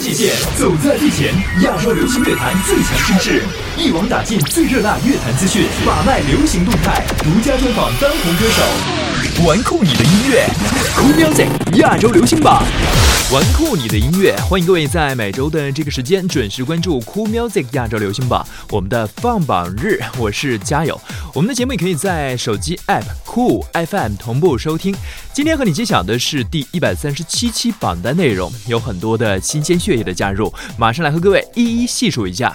界线，走在最前，亚洲流行乐坛最强声势，一网打尽最热辣乐坛资讯，把脉流行动态，独家专访当红歌手，玩酷你的音乐，Cool Music 亚洲流行榜。玩酷你的音乐，欢迎各位在每周的这个时间准时关注 Cool Music 亚洲流行榜，我们的放榜日，我是嘉友。我们的节目也可以在手机 App Cool FM 同步收听。今天和你揭晓的是第一百三十七期榜单内容，有很多的新鲜血液的加入，马上来和各位一一细数一下。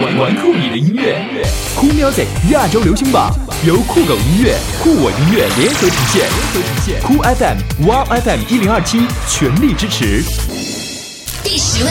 玩酷你的音乐，Cool Music 亚洲流行榜由酷狗音乐、酷我音乐联合呈现，联合呈现酷 FM、Wow FM 一零二七全力支持。第十位，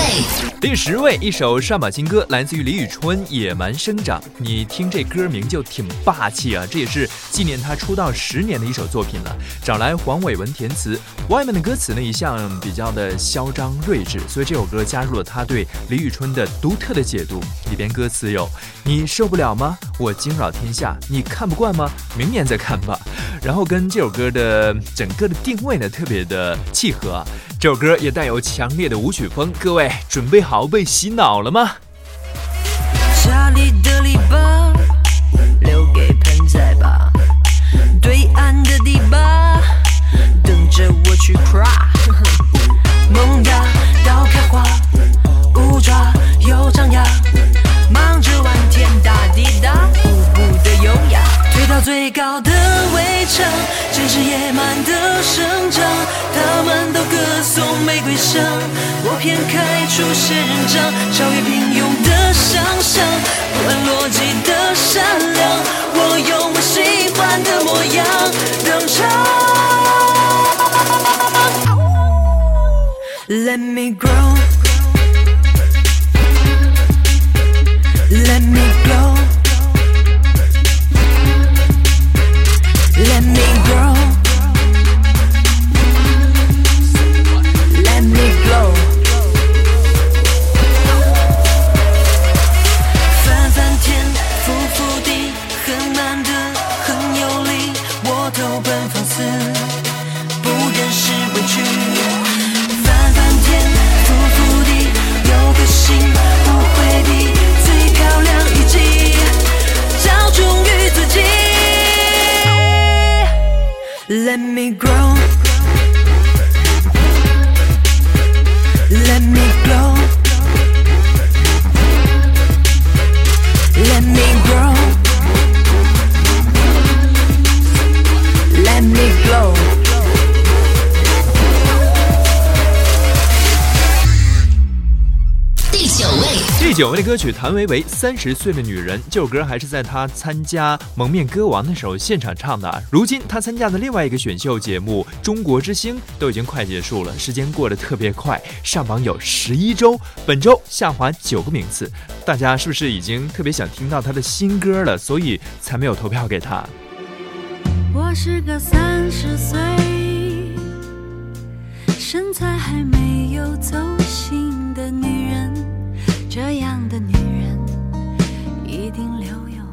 第十位，一首上榜新歌，来自于李宇春《野蛮生长》。你听这歌名就挺霸气啊！这也是纪念他出道十年的一首作品了。找来黄伟文填词，外面的歌词呢一向比较的嚣张睿智，所以这首歌加入了他对李宇春的独特的解读。里边歌词有：你受不了吗？我惊扰天下，你看不惯吗？明年再看吧。然后跟这首歌的整个的定位呢特别的契合。啊这首歌也带有强烈的舞曲风，各位准备好被洗脑了吗？家里的篱笆留给盆栽吧，对岸的堤坝等着我去跨。到最高的围墙，真是野蛮的生长。他们都歌颂玫瑰香，我偏开出仙人掌，超越平庸的想象，不按逻辑的善良，我用我喜欢的模样登场。Let me grow. Let me Let me grow. 位，第九位的歌曲谭维维《三十岁的女人》，这首歌还是在她参加《蒙面歌王》的时候现场唱的。如今她参加的另外一个选秀节目《中国之星》都已经快结束了，时间过得特别快，上榜有十一周，本周下滑九个名次。大家是不是已经特别想听到她的新歌了？所以才没有投票给她。我是个三十岁，身材还没有走形的女人，这样的女人一定留有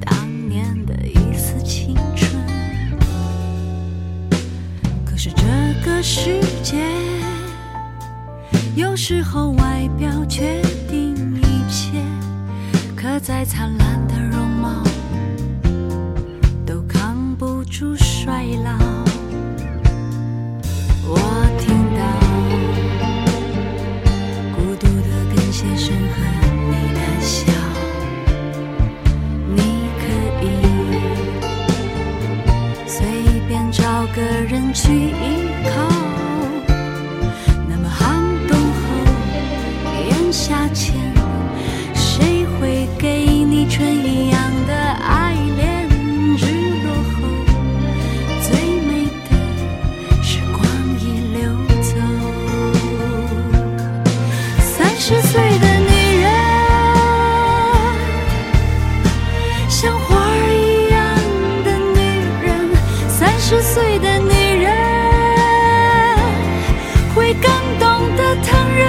当年的一丝青春。可是这个世界，有时候外表决定一切，可再灿烂的容貌。都扛不住衰老。我听找个人去依靠。十岁的女人会更懂得疼人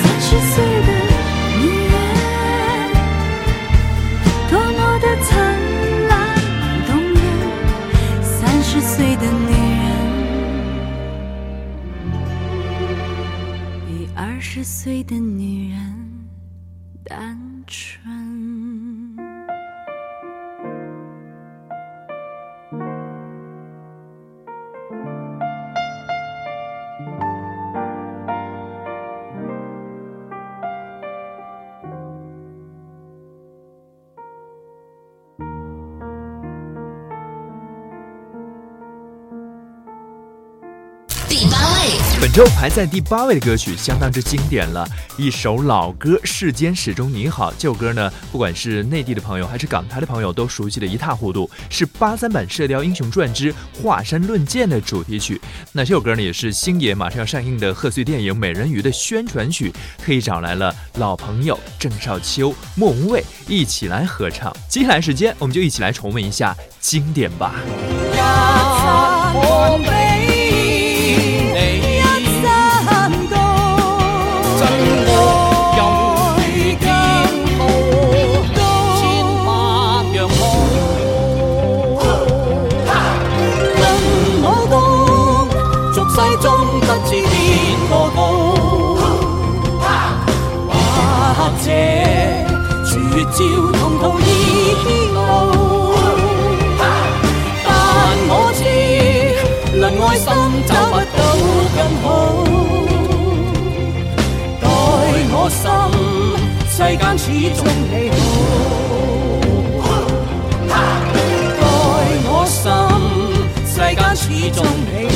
三十岁的女人多么的灿烂动人三十岁的女人比二十岁的女周排在第八位的歌曲相当之经典了，一首老歌《世间始终你好》。这首歌呢，不管是内地的朋友还是港台的朋友都熟悉的一塌糊涂，是八三版《射雕英雄传之华山论剑》的主题曲。那这首歌呢，也是星爷马上要上映的贺岁电影《美人鱼》的宣传曲，特意找来了老朋友郑少秋、莫文蔚一起来合唱。接下来时间，我们就一起来重温一下经典吧。我心，世间始终你好。待我心，世间始终你好。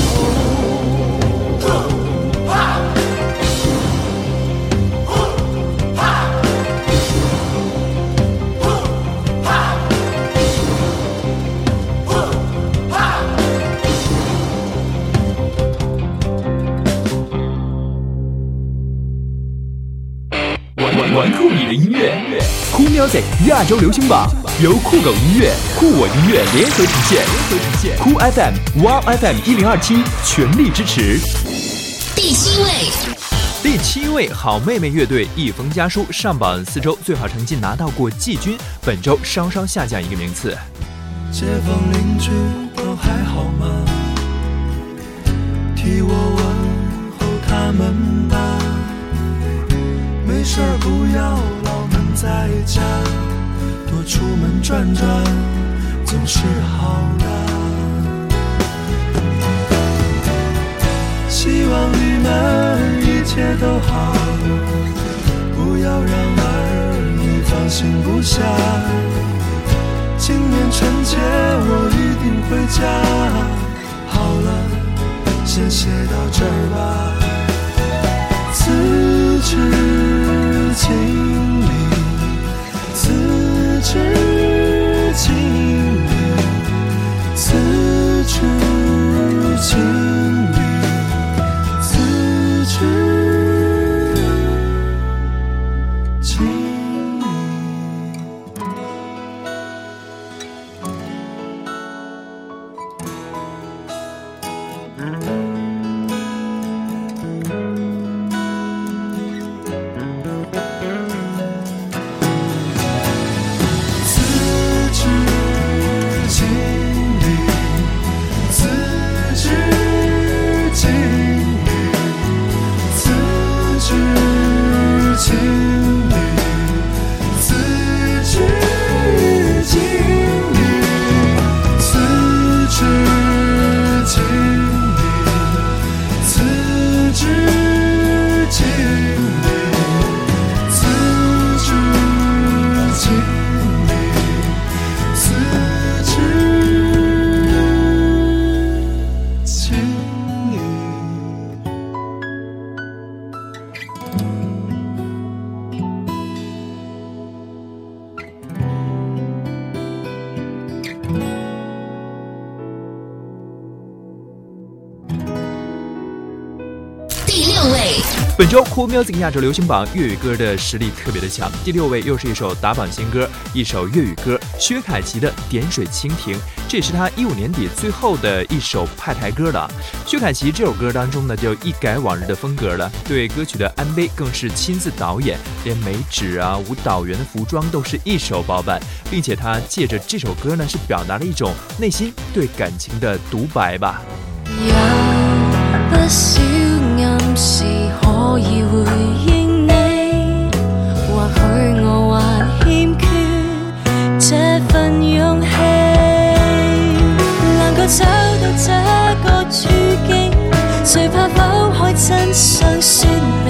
Music 亚洲流行榜由酷狗音乐、酷我音乐联合呈现，联合呈现。酷 FM、Wow FM 一零二七全力支持。第七位，第七位，好妹妹乐队一封家书上榜四周，最好成绩拿到过季军，本周稍稍下降一个名次。街坊邻居都还好吗？替我问在家，多出门转转总是好的。希望你们一切都好，不要让儿女放心不下。今年春节我一定回家。好了，先写到这儿吧。辞职理，辞职经理，本周酷 music 亚洲流行榜粤语歌的实力特别的强，第六位又是一首打榜新歌，一首粤语歌，薛凯琪的《点水蜻蜓》，这也是他一五年底最后的一首派台歌了。薛凯琪这首歌当中呢，就一改往日的风格了，对歌曲的 MV 更是亲自导演，连美指啊、舞蹈员的服装都是一手包办，并且他借着这首歌呢，是表达了一种内心对感情的独白吧。有不少暗時可以回应你，或许我还欠缺这份勇气，能夠找到这个处境，谁怕剖开真相说明？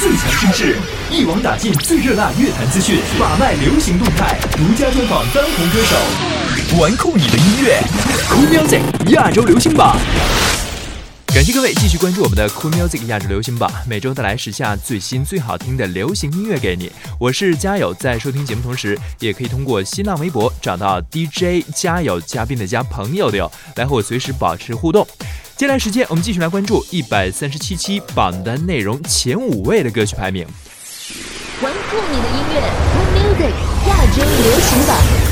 最强声势，一网打尽最热辣乐坛资讯，把脉流行动态，独家专访当红歌手，玩酷你的音乐 omusic 亚洲流行榜。感谢各位继续关注我们的 Cool Music 亚洲流行榜，每周带来时下最新最好听的流行音乐给你。我是嘉友，在收听节目同时，也可以通过新浪微博找到 DJ 嘉友，嘉宾的嘉，朋友的友，来和我随时保持互动。接下来时间，我们继续来关注一百三十七期榜单内容前五位的歌曲排名。玩酷你的音乐，Cool Music 亚洲流行榜，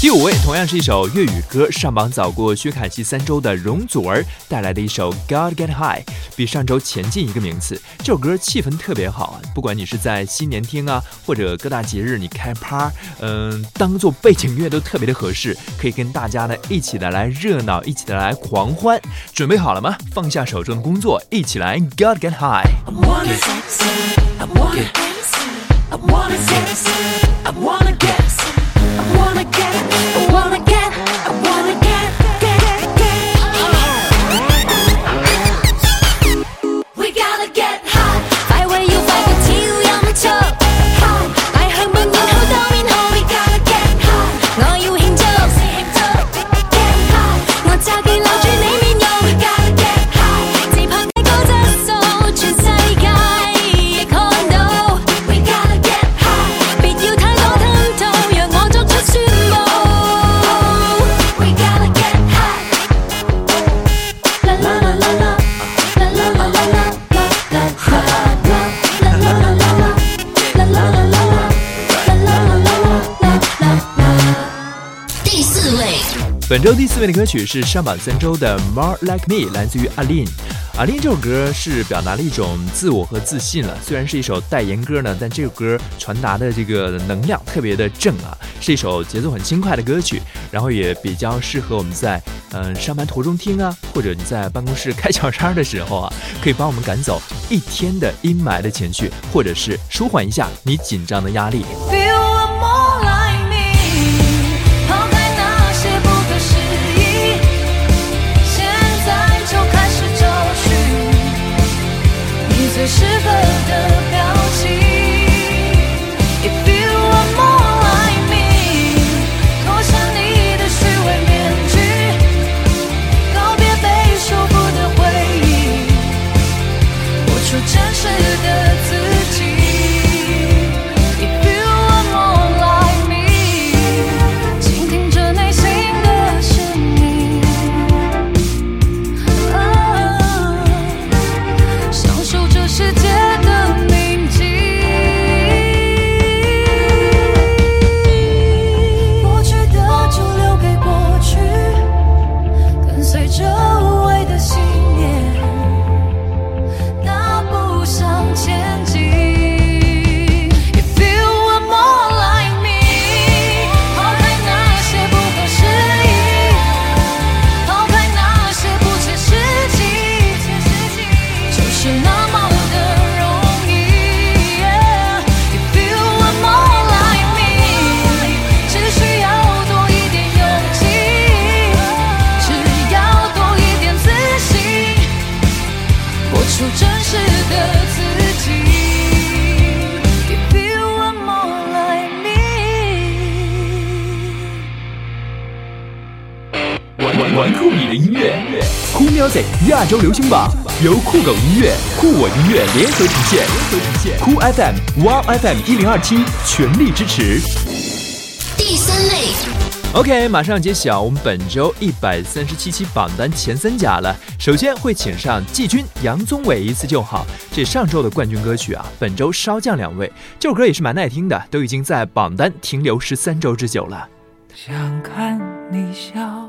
第五位同样是一首粤语歌，上榜早过薛凯琪三周的容祖儿带来的一首《God Get High》，比上周前进一个名次。这首歌气氛特别好，不管你是在新年听啊，或者各大节日你开趴，嗯，当做背景乐都特别的合适，可以跟大家呢一起的来热闹，一起的来狂欢。准备好了吗？放下手中的工作，一起来 God Get High。I wanna sex it, I wanna get, wanna 本周第四位的歌曲是上榜三周的《More Like Me》，来自于阿林。阿林这首歌是表达了一种自我和自信了。虽然是一首代言歌呢，但这首歌传达的这个能量特别的正啊，是一首节奏很轻快的歌曲，然后也比较适合我们在嗯上班途中听啊，或者你在办公室开小差的时候啊，可以帮我们赶走一天的阴霾的情绪，或者是舒缓一下你紧张的压力。最适合的 music 亚洲流行榜由酷狗音乐、酷我音乐联合呈现，联合呈现。酷 FM、Wow FM 一零二七全力支持。第三类，OK，马上揭晓我们本周一百三十七期榜单前三甲了。首先会请上季军杨宗纬一次就好，这上周的冠军歌曲啊，本周稍降两位。这首歌也是蛮耐听的，都已经在榜单停留十三周之久了。想看你笑，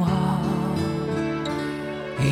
傲。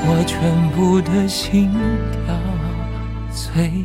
我全部的心跳随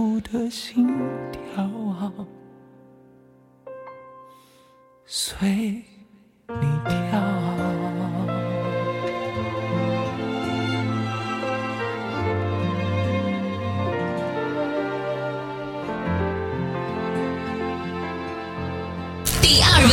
全部的心跳啊，随你跳。第二位，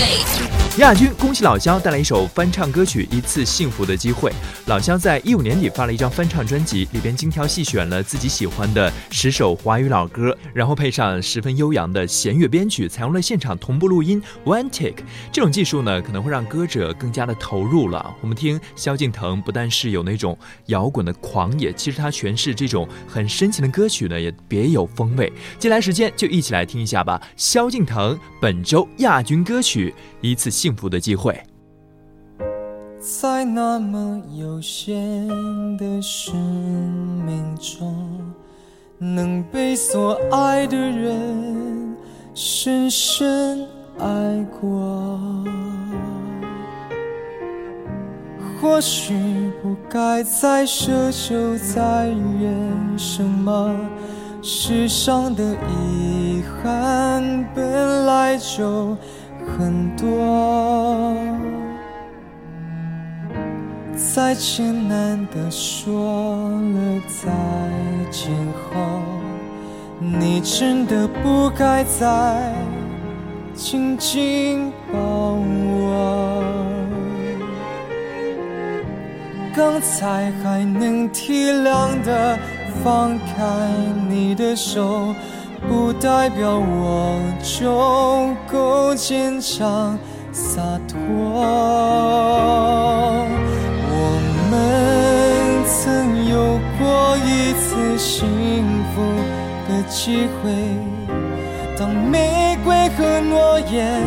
亚军，恭喜老肖带来一首翻唱歌曲《一次幸福的机会》。老肖在一五年底发了一张翻唱专辑，里边精挑细选了自己喜欢的十首华语老歌，然后配上十分悠扬的弦乐编曲，采用了现场同步录音 （one take）。这种技术呢，可能会让歌者更加的投入了。我们听萧敬腾，不但是有那种摇滚的狂野，其实他诠释这种很深情的歌曲呢，也别有风味。接下来时间就一起来听一下吧。萧敬腾本周亚军歌曲《一次幸幸福的机会》。在那么有限的生命中，能被所爱的人深深爱过。或许不该再奢求再怨什么，世上的遗憾本来就很多。再艰难的说了再见后，你真的不该再紧紧抱我。刚才还能体谅的放开你的手，不代表我就够坚强洒脱。我们曾有过一次幸福的机会，当玫瑰和诺言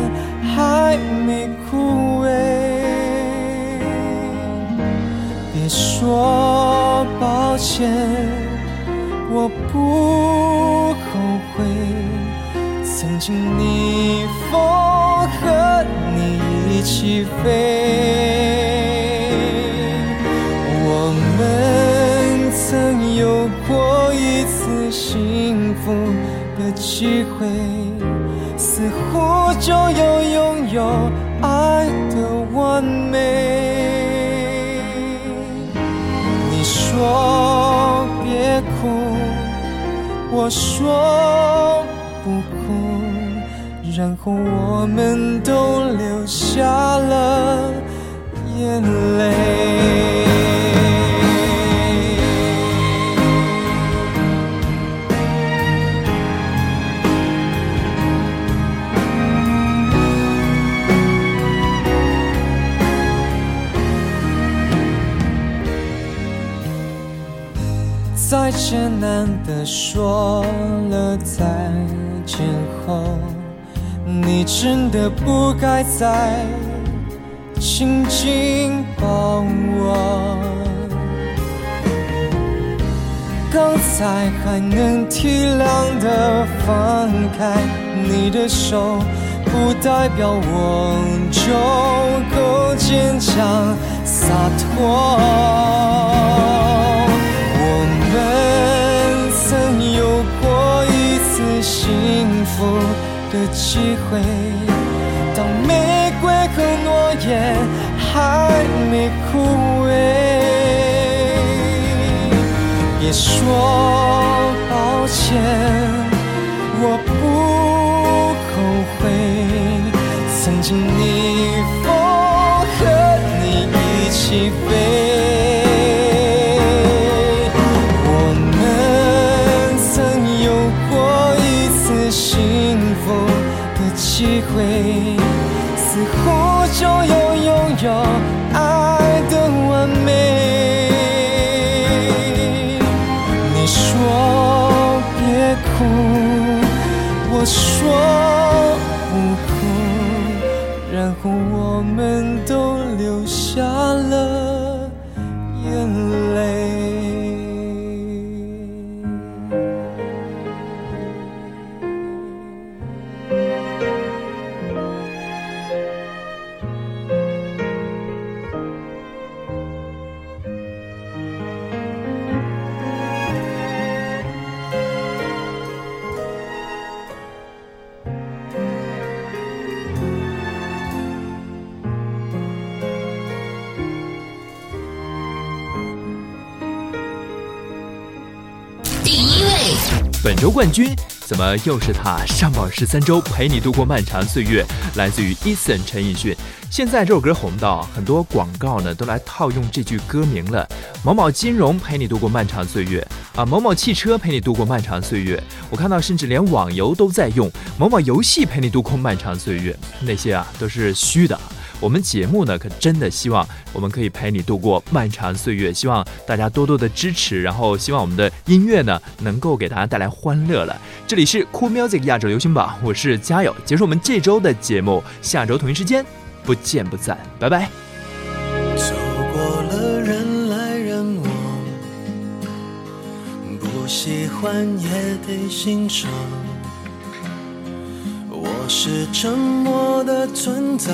还没枯萎。别说抱歉，我不。曾经逆风和你一起飞，我们曾有过一次幸福的机会，似乎就要拥有爱的完美。你说别哭，我说，然后我们都流下了眼泪。再艰难的说了再见后，你真的不该再紧紧抱我。刚才还能体谅的放开你的手，不代表我就够坚强洒脱。我们曾有过一次幸福的机会，当玫瑰和诺言还没枯萎。别说抱歉，我不后悔。曾经逆风和你一起会，似乎就要拥有爱的完美。你说别哭，我说本周冠军怎么又是他？上榜十三周，陪你度过漫长岁月，来自于 Eason 陈奕迅。现在这首歌红到很多广告呢都来套用这句歌名了。某某金融陪你度过漫长岁月啊，某某汽车陪你度过漫长岁月。我看到甚至连网游都在用某某游戏陪你度过漫长岁月，那些啊都是虚的。我们节目呢，可真的希望我们可以陪你度过漫长岁月，希望大家多多的支持，然后希望我们的音乐呢能够给大家带来欢乐了。这里是 Cool Music 亚洲流行榜，我是嘉友，结束我们这周的节目，下周同一时间不见不散，拜拜。走过了人来人往，不喜欢也得欣赏。我是沉默的存在，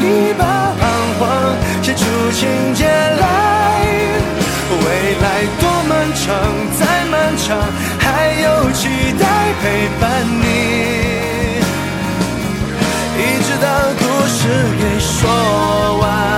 你把彷徨写出情节来。未来多漫长，再漫长，还有期待陪伴你。一直到故事给说完。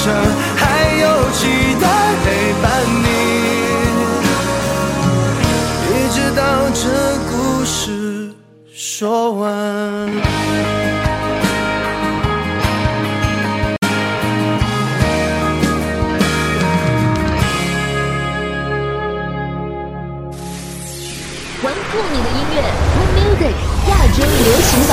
再漫长，还有期待陪伴你。一直到这故事说完。玩酷你的音乐，Cool Music 亚洲流行榜，